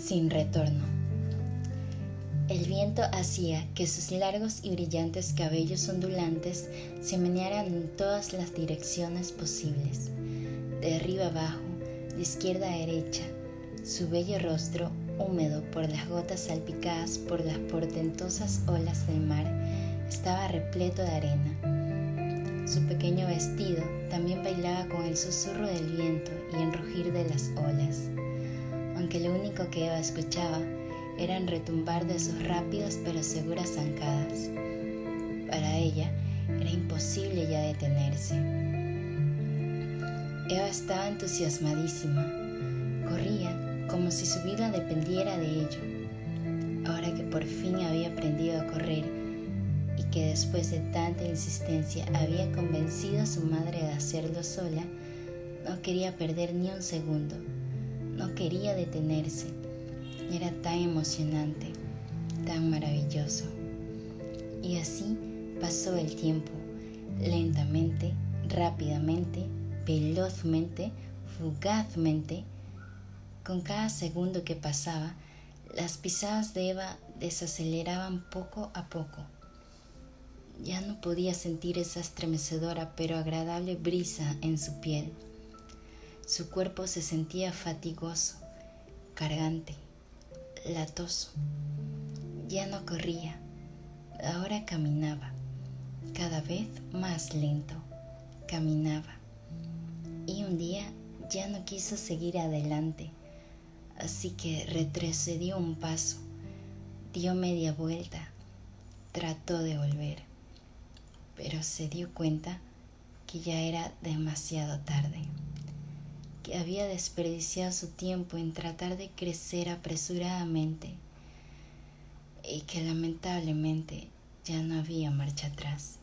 sin retorno. El viento hacía que sus largos y brillantes cabellos ondulantes se menearan en todas las direcciones posibles, de arriba abajo, de izquierda a derecha, su bello rostro, húmedo por las gotas salpicadas por las portentosas olas del mar, estaba repleto de arena. Su pequeño vestido también bailaba con el susurro del viento y el rugir de las olas aunque lo único que Eva escuchaba era el retumbar de sus rápidas pero seguras zancadas. Para ella era imposible ya detenerse. Eva estaba entusiasmadísima. Corría como si su vida dependiera de ello. Ahora que por fin había aprendido a correr y que después de tanta insistencia había convencido a su madre de hacerlo sola, no quería perder ni un segundo no quería detenerse. Era tan emocionante, tan maravilloso. Y así pasó el tiempo, lentamente, rápidamente, velozmente, fugazmente. Con cada segundo que pasaba, las pisadas de Eva desaceleraban poco a poco. Ya no podía sentir esa estremecedora pero agradable brisa en su piel. Su cuerpo se sentía fatigoso, cargante, latoso. Ya no corría, ahora caminaba, cada vez más lento, caminaba. Y un día ya no quiso seguir adelante, así que retrocedió un paso, dio media vuelta, trató de volver, pero se dio cuenta que ya era demasiado tarde había desperdiciado su tiempo en tratar de crecer apresuradamente y que lamentablemente ya no había marcha atrás.